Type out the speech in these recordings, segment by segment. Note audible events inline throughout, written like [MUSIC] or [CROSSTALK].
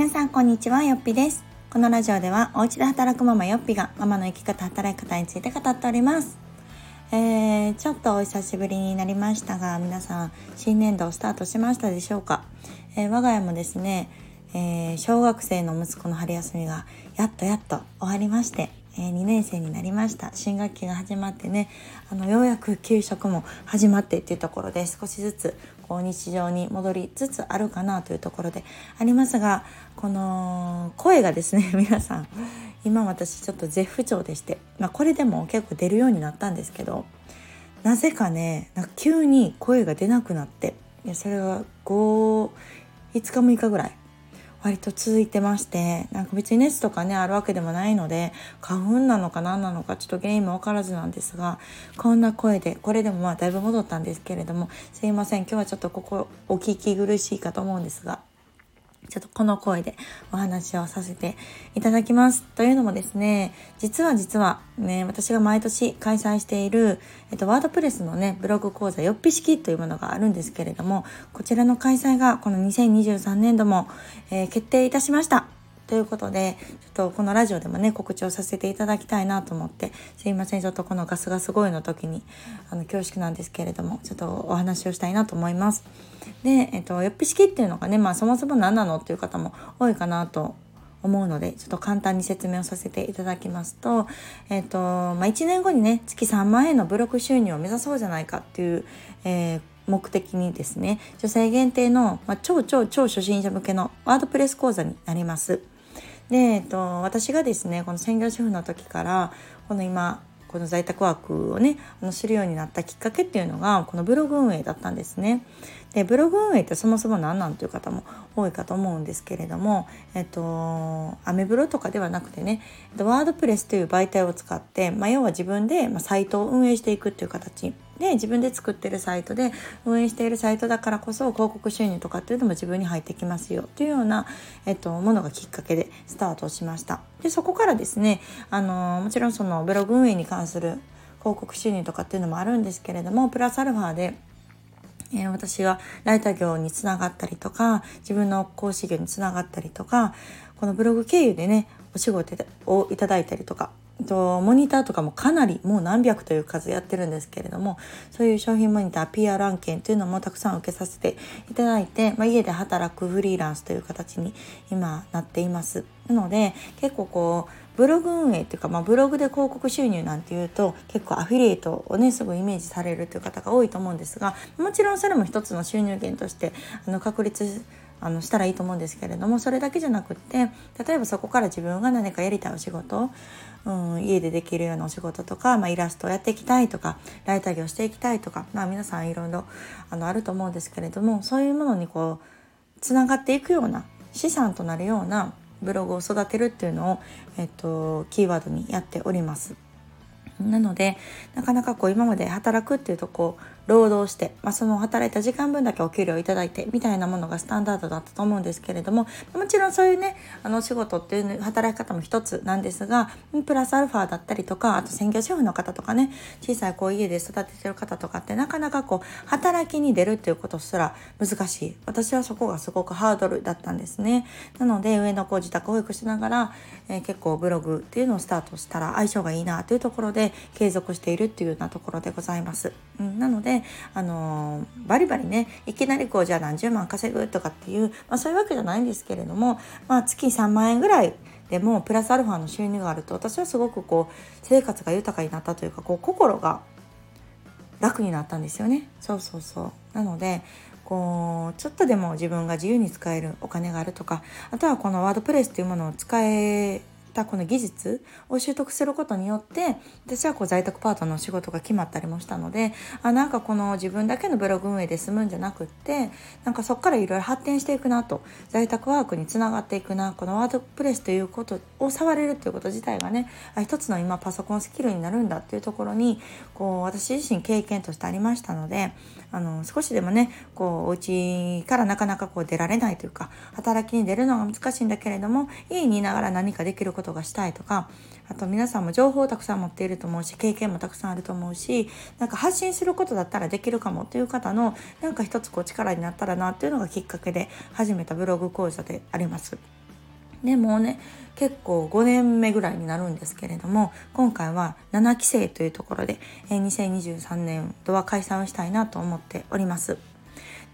皆さんこんにちはよっぴです。このラジオではお家で働くママよっぴがママの生き方働き方について語っております。えー、ちょっとお久しぶりになりましたが皆さん新年度をスタートしましたでしょうか、えー、我が家もですね、えー、小学生の息子の春休みがやっとやっと終わりましてえー、2年生になりました。新学期が始まってねあのようやく給食も始まってっていうところで少しずつこう日常に戻りつつあるかなというところでありますがこの声がですね [LAUGHS] 皆さん今私ちょっと絶不調でして、まあ、これでも結構出るようになったんですけどなぜかねなんか急に声が出なくなっていやそれは5 5日6日ぐらい割と続いてましてなんか別に熱とかねあるわけでもないので花粉なのか何なのかちょっと原因も分からずなんですがこんな声でこれでもまあだいぶ戻ったんですけれどもすいません。今日はちょっとここお聞き苦しいかと思うんですがちょっとこの声でお話をさせていただきます。というのもですね、実は実はね、私が毎年開催している、えっと、ワードプレスのね、ブログ講座、よっぴ式というものがあるんですけれども、こちらの開催がこの2023年度も、えー、決定いたしました。ということでちょっとこのラジオでもね告知をさせていただきたいなと思ってすいませんちょっとこのガスガス声の時にあの恐縮なんですけれどもちょっとお話をしたいなと思います。で、えっと、よっぴ式っていうのがね、まあ、そもそも何なのっていう方も多いかなと思うのでちょっと簡単に説明をさせていただきますと,、えーとまあ、1年後にね月3万円のブログ収入を目指そうじゃないかっていう、えー、目的にですね女性限定の、まあ、超超超初心者向けのワードプレス講座になります。で、えっと、私がですねこの専業主婦の時からこの今この在宅ワークをねあのするようになったきっかけっていうのがこのブログ運営だったんですね。でブログ運営ってそもそも何なんという方も多いかと思うんですけれども、えっと、アメブロとかではなくてねワードプレスという媒体を使って、まあ、要は自分でサイトを運営していくっていう形で自分で作ってるサイトで運営しているサイトだからこそ広告収入とかっていうのも自分に入ってきますよというような、えっと、ものがきっかけでスタートしました。でそこからですねあのもちろんそのブログ運営に関する広告収入とかっていうのもあるんですけれどもプラスアルファでえ、私がライター業につながったりとか自分の講師業につながったりとかこのブログ経由でねお仕事をいただいたりとかとモニターとかもかなりもう何百という数やってるんですけれどもそういう商品モニター PR 案件というのもたくさん受けさせていただいて、まあ、家で働くフリーランスという形に今なっています。なので結構こうブログ運営っていうか、まあ、ブログで広告収入なんていうと結構アフィリエイトをねすごいイメージされるという方が多いと思うんですがもちろんそれも一つの収入源としてあの確立あのしたらいいと思うんですけれどもそれだけじゃなくって例えばそこから自分が何かやりたいお仕事、うん、家でできるようなお仕事とか、まあ、イラストをやっていきたいとかライター業していきたいとか、まあ、皆さんいろいろあのあると思うんですけれどもそういうものにこうつながっていくような資産となるようなブログを育てるっていうのを、えっと、キーワードにやっております。なのでなかなかこう今まで働くっていうとこ労働して、まあ、その働いた時間分だけお給料いただいてみたいなものがスタンダードだったと思うんですけれどももちろんそういうねあの仕事っていう働き方も一つなんですがプラスアルファだったりとかあと専業主婦の方とかね小さいこう家で育ててる方とかってなかなかこう働きに出るっていうことすら難しい。私はそこがすごくハードルだったんですね。なので上の子自宅保育しながら、えー、結構ブログっていうのをスタートしたら相性がいいなというところで継続しているっていうようなところでございます、うん、なのであのバリバリねいきなりこうじゃあ何十万稼ぐとかっていう、まあ、そういうわけじゃないんですけれども、まあ、月3万円ぐらいでもプラスアルファの収入があると私はすごくこう生活が豊かになったというかこう心が楽になったんですよね。そうそうそう。なのでこうちょっとでも自分が自由に使えるお金があるとかあとはこのワードプレスっていうものを使えたこの技術を習得することによって私はこう在宅パートの仕事が決まったりもしたのであなんかこの自分だけのブログ運営で済むんじゃなくってなんかそこからいろいろ発展していくなと在宅ワークにつながっていくなこのワードプレスということを触れるということ自体がね一つの今パソコンスキルになるんだっていうところにこう私自身経験としてありましたのであの少しでもねこうお家からなかなかこう出られないというか働きに出るのが難しいんだけれども家にいながら何かできることがしたいとかあと皆さんも情報をたくさん持っていると思うし経験もたくさんあると思うしなんか発信することだったらできるかもという方のなんか一つこう力になったらなっていうのがきっかけで始めたブログ講座であります。でもうね結構5年目ぐらいになるんですけれども今回は7期生というところで、2023年度は解散をしたいなと思っております。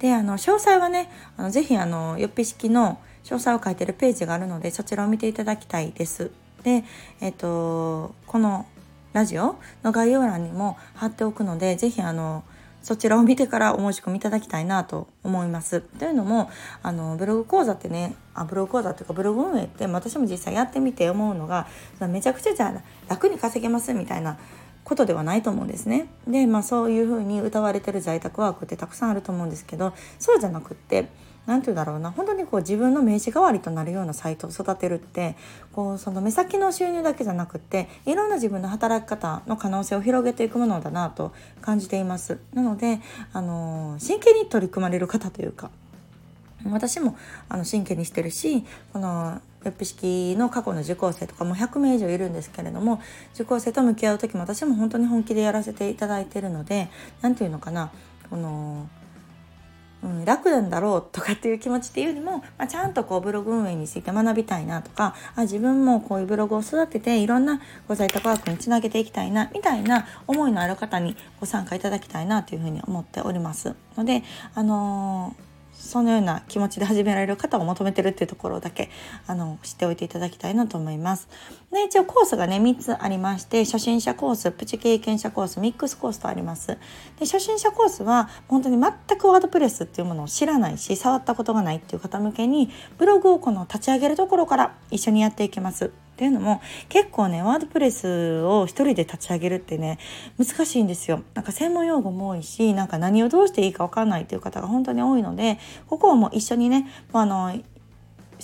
であの詳細はねあのぜひあのよっぴ式の詳細を書いてるページがあるのでそちらを見ていただきたいです。で、えっ、とこのラジオの概要欄にも貼っておくので是非あのそちらを見てからお申し込みいただきたいなと思います。というのもあのブログ講座ってねあブログ講座っていうかブログ運営って私も実際やってみて思うのがめちゃくちゃじゃ楽に稼げますみたいなことではないと思うんですね。でまあそういうふうに歌われてる在宅ワークってたくさんあると思うんですけどそうじゃなくって何て言うんだろうな本当にこう自分の名刺代わりとなるようなサイトを育てるってこうその目先の収入だけじゃなくっていろんな自分の働き方の可能性を広げていくものだなと感じています。なのであの真剣に取り組まれる方というか私もあの真剣にしてるしこのウェブ式の過去の受講生とかも100名以上いるんですけれども受講生と向き合う時も私も本当に本気でやらせていただいてるので何て言うのかなこのうん、楽なんだろうとかっていう気持ちっていうよりも、まあ、ちゃんとこうブログ運営について学びたいなとかあ自分もこういうブログを育てていろんなご在宅ワークにつなげていきたいなみたいな思いのある方にご参加いただきたいなというふうに思っております。のであのーそのような気持ちで始められる方を求めてるっていうところだけあの知っておいていただきたいなと思います。で一応コースがね3つありまして初心者コースプチ経験者コースミックスコースとあります。で初心者コースは本当に全くワードプレスっていうものを知らないし触ったことがないっていう方向けにブログをこの立ち上げるところから一緒にやっていきます。っていうのも結構ねワードプレスを一人で立ち上げるってね難しいんですよ。なんか専門用語も多いしなんか何をどうしていいか分かんないっていう方が本当に多いのでここをもう一緒にね、まあ、あの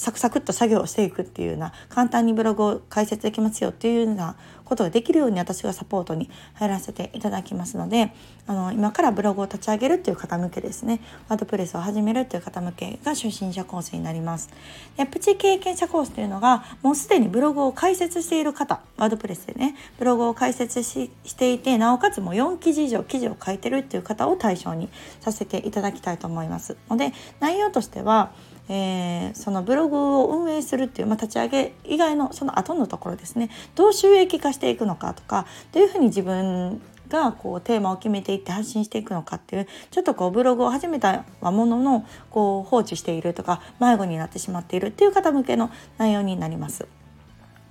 サクサクっと作業をしていくっていうような簡単にブログを解説できますよっていうようなことができるように私がサポートに入らせていただきますのであの今からブログを立ち上げるっていう方向けですねワードプレスを始めるっていう方向けが初心者コースになります。でプチ経験者コースというのがもうすでにブログを開設している方ワードプレスでねブログを開設していてなおかつもう4記事以上記事を書いてるっていう方を対象にさせていただきたいと思いますので内容としてはえー、そのブログを運営するっていう、まあ、立ち上げ以外のその後のところですねどう収益化していくのかとかどういうふうに自分がこうテーマを決めていって発信していくのかっていうちょっとこうブログを始めたもののこう放置しているとか迷子になってしまっているっていう方向けの内容になります。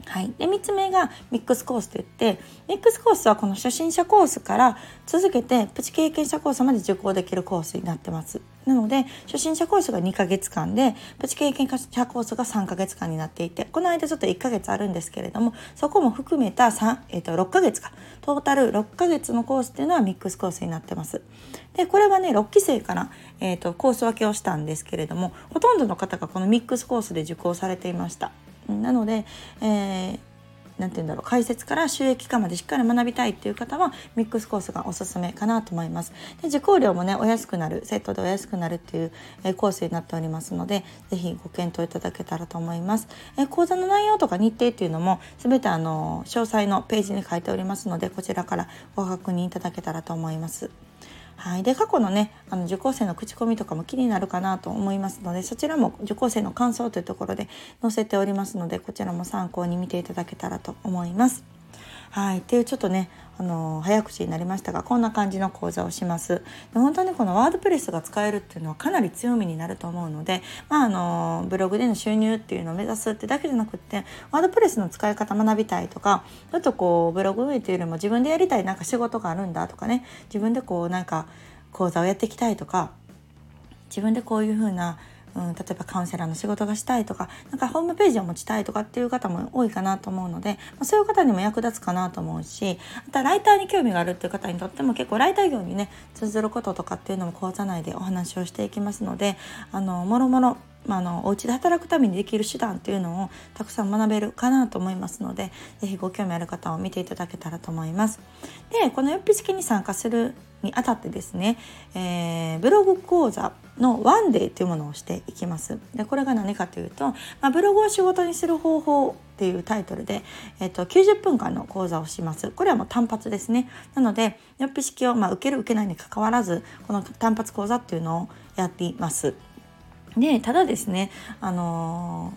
はい、で3つ目がミックスコースといってミックスコースはこの初心者コースから続けてプチ経験者コースまで受講できるコースになってます。なので初心者コースが2ヶ月間でプチ経験者コースが3ヶ月間になっていてこの間ちょっと1ヶ月あるんですけれどもそこも含めた3、えー、と6ヶ月かトータル6ヶ月のコースっていうのはミックスコースになってます。でこれはね6期生から、えーと、コース分けをしたんですけれどもほとんどの方がこのミックスコースで受講されていました。なので、えー何て言うんだろう解説から収益化までしっかり学びたいっていう方はミックスコースがおすすめかなと思います。で受講料もねお安くなるセットでお安くなるっていう、えコースになっておりますので是非ご検討いただけたらと思います。え講座の内容とか日程っていうのも全てあの詳細のページに書いておりますのでこちらからご確認いただけたらと思います。はい、で過去のねあの受講生の口コミとかも気になるかなと思いますのでそちらも受講生の感想というところで載せておりますのでこちらも参考に見ていただけたらと思います。はい、っていうちょっとねあの早口になりましたがこんな感じの講座をします。で本当にこのワードプレスが使えるっていうのはかなり強みになると思うので、まあ、あのブログでの収入っていうのを目指すってだけじゃなくってワードプレスの使い方学びたいとかちょっとこうブログ運営というよりも自分でやりたいなんか仕事があるんだとかね自分でこうなんか講座をやっていきたいとか自分でこういう風なうん、例えばカウンセラーの仕事がしたいとかなんかホームページを持ちたいとかっていう方も多いかなと思うので、まあ、そういう方にも役立つかなと思うしあとはライターに興味があるっていう方にとっても結構ライター業にね通ずることとかっていうのも講座内でお話をしていきますのであのもろもろまあ、あのお家で働くためにできる手段っていうのをたくさん学べるかなと思いますので是非ご興味ある方を見ていただけたらと思います。でこのよっぴ式に参加するにあたってですね、えー、ブログ講座のワンデーというものをしていきます。でこれが何かというと、まあ、ブログを仕事にする方法っていうタイトルで、えっと、90分間の講座をします。これはもう単発ですね。なので、よっぴ式を、まあ、受ける受けないにかかわらず、この単発講座っていうのをやっています。で、ただですね、あの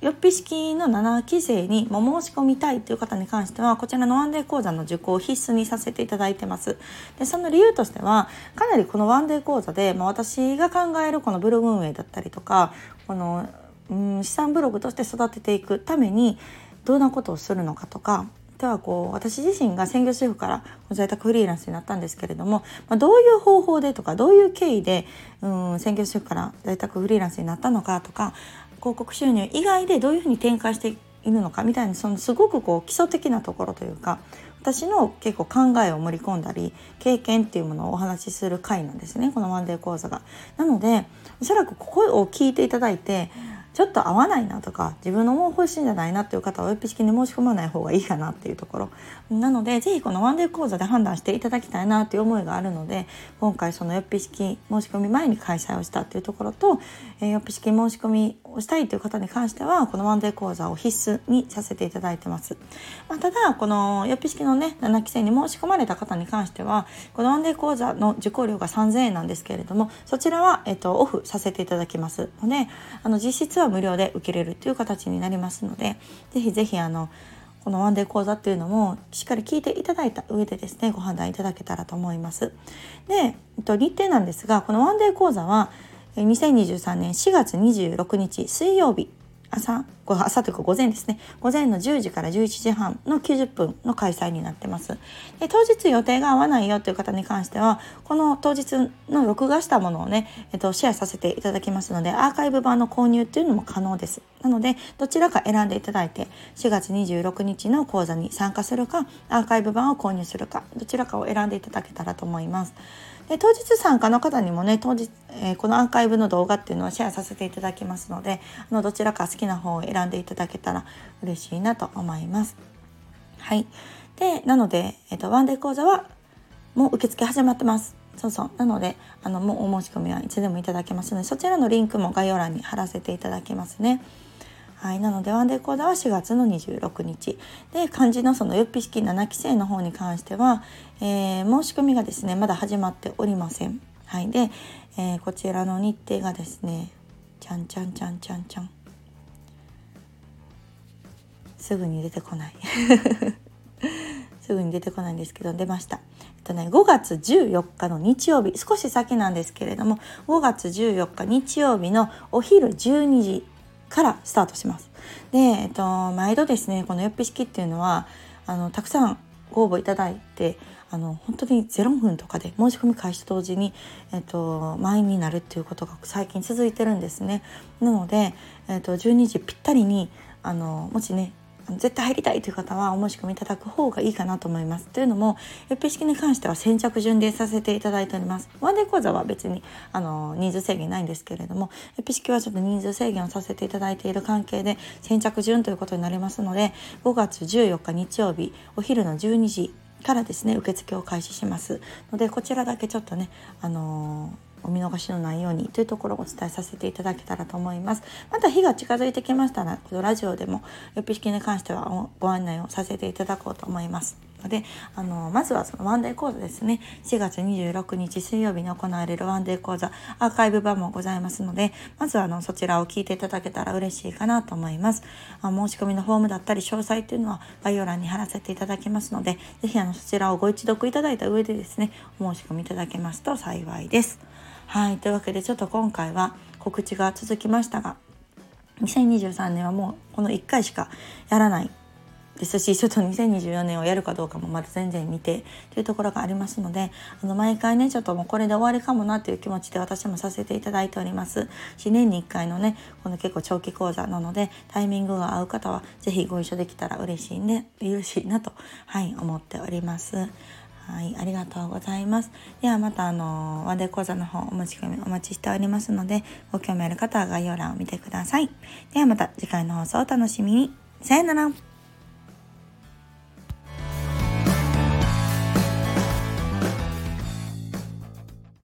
よっぴ式の7期生にも申し込みたいという方に関してはこちらのワンデー講座の受講を必須にさせていただいてます。でその理由としてはかなりこのワンデー講座で、まあ、私が考えるこのブログ運営だったりとかこの、うん、資産ブログとして育てていくためにどんなことをするのかとかではこう私自身が専業主婦から在宅フリーランスになったんですけれども、まあ、どういう方法でとかどういう経緯でうん専業主婦から在宅フリーランスになったのかとか広告収入以外でどういうふうに展開しているのかみたいなそのすごくこう基礎的なところというか私の結構考えを盛り込んだり経験っていうものをお話しする回なんですねこのワンデー講座が。なのでおそらくここを聞いていただいてちょっと合わないなとか自分の思う方針じゃないなっていう方はよっぴ式に申し込まない方がいいかなっていうところ。なので是非このワンデー講座で判断していただきたいなという思いがあるので今回そのよっぴ式申し込み前に開催をしたっていうところと、えー、よっぴ式申し込みしたいという方に関してはこのワンデー講座を必須にさせていただいてます、まあ、ただこのよっぴ式のね7期生に申し込まれた方に関してはこのワンデー講座の受講料が3000円なんですけれどもそちらは、えっと、オフさせていただきますのであの実質は無料で受けれるという形になりますのでぜひぜひあのこのワンデー講座っていうのもしっかり聞いていただいた上でですねご判断いただけたらと思います。で、えっと、日程なんですがこのワンデー講座は2023年4月26日水曜日朝朝というか午前ですね。午前の10時から11時半の90分の開催になってます。で当日予定が合わないよという方に関してはこの当日の録画したものをね、えっと、シェアさせていただきますのでアーカイブ版の購入っていうのも可能です。なのでどちらか選んでいただいて4月26日の講座に参加するかアーカイブ版を購入するかどちらかを選んでいただけたらと思いますで当日参加の方にもね当日、えー、このアーカイブの動画っていうのはシェアさせていただきますのであのどちらか好きな方を選んでいただけたら嬉しいなと思います。はい、でなので、えーと、ワンデー講座はもう受付始まってます。そうそうなのであのもうお申し込みはいつでもいただけますのでそちらのリンクも概要欄に貼らせていただきますね。はい、なのでワンデー講座は4月の26日。で漢字のそのよっぴ式7期生の方に関しては、えー、申し込みがですねまだ始まっておりません。はい、で、えー、こちらの日程がですねちゃんちゃんちゃんちゃんちゃん。すぐに出てこない。[LAUGHS] すぐに出てこないんですけど出ました。えっとね5月14日の日曜日。少し先なんですけれども5月14日日曜日のお昼12時。からスタートします。で、えっと、毎度ですねこのよっぴ式っていうのはあのたくさんご応募いただいてあの本当に0分とかで申し込み開始と同時に、えっと、満員になるっていうことが最近続いてるんですね。なので、えっと、12時ぴったりにあのもしね絶対入りたいという方はお申し込みいただく方がいいかなと思います。というのも、エピ式に関しては先着順でさせていただいております。ワンデー講座は別にあの人数制限ないんですけれども、エピ式はちょっと人数制限をさせていただいている関係で先着順ということになりますので、5月14日日曜日お昼の12時からですね受付を開始しますのでこちらだけちょっとねあのーお見逃しのないようにというところをお伝えさせていただけたらと思います。また日が近づいてきましたら、このラジオでも、よっぴ式に関してはご案内をさせていただこうと思います。ので、あの、まずはそのワンデー講座ですね。4月26日水曜日に行われるワンデー講座、アーカイブ版もございますので、まずはあの、そちらを聞いていただけたら嬉しいかなと思います。あ申し込みのフォームだったり、詳細っていうのは概要欄に貼らせていただきますので、ぜひあの、そちらをご一読いただいた上でですね、お申し込みいただけますと幸いです。はいというわけでちょっと今回は告知が続きましたが2023年はもうこの1回しかやらないですしちょっと2024年をやるかどうかもまだ全然見てというところがありますのであの毎回ねちょっともうこれで終わりかもなという気持ちで私もさせていただいておりますし年に1回のねこの結構長期講座なのでタイミングが合う方は是非ご一緒できたら嬉しいね嬉しいなとはい思っております。はい、ありがとうございます。ではまたあのワンデー講座の方お持ち込みお待ちしておりますので、ご興味ある方は概要欄を見てください。ではまた次回の放送をお楽しみに。さよなら。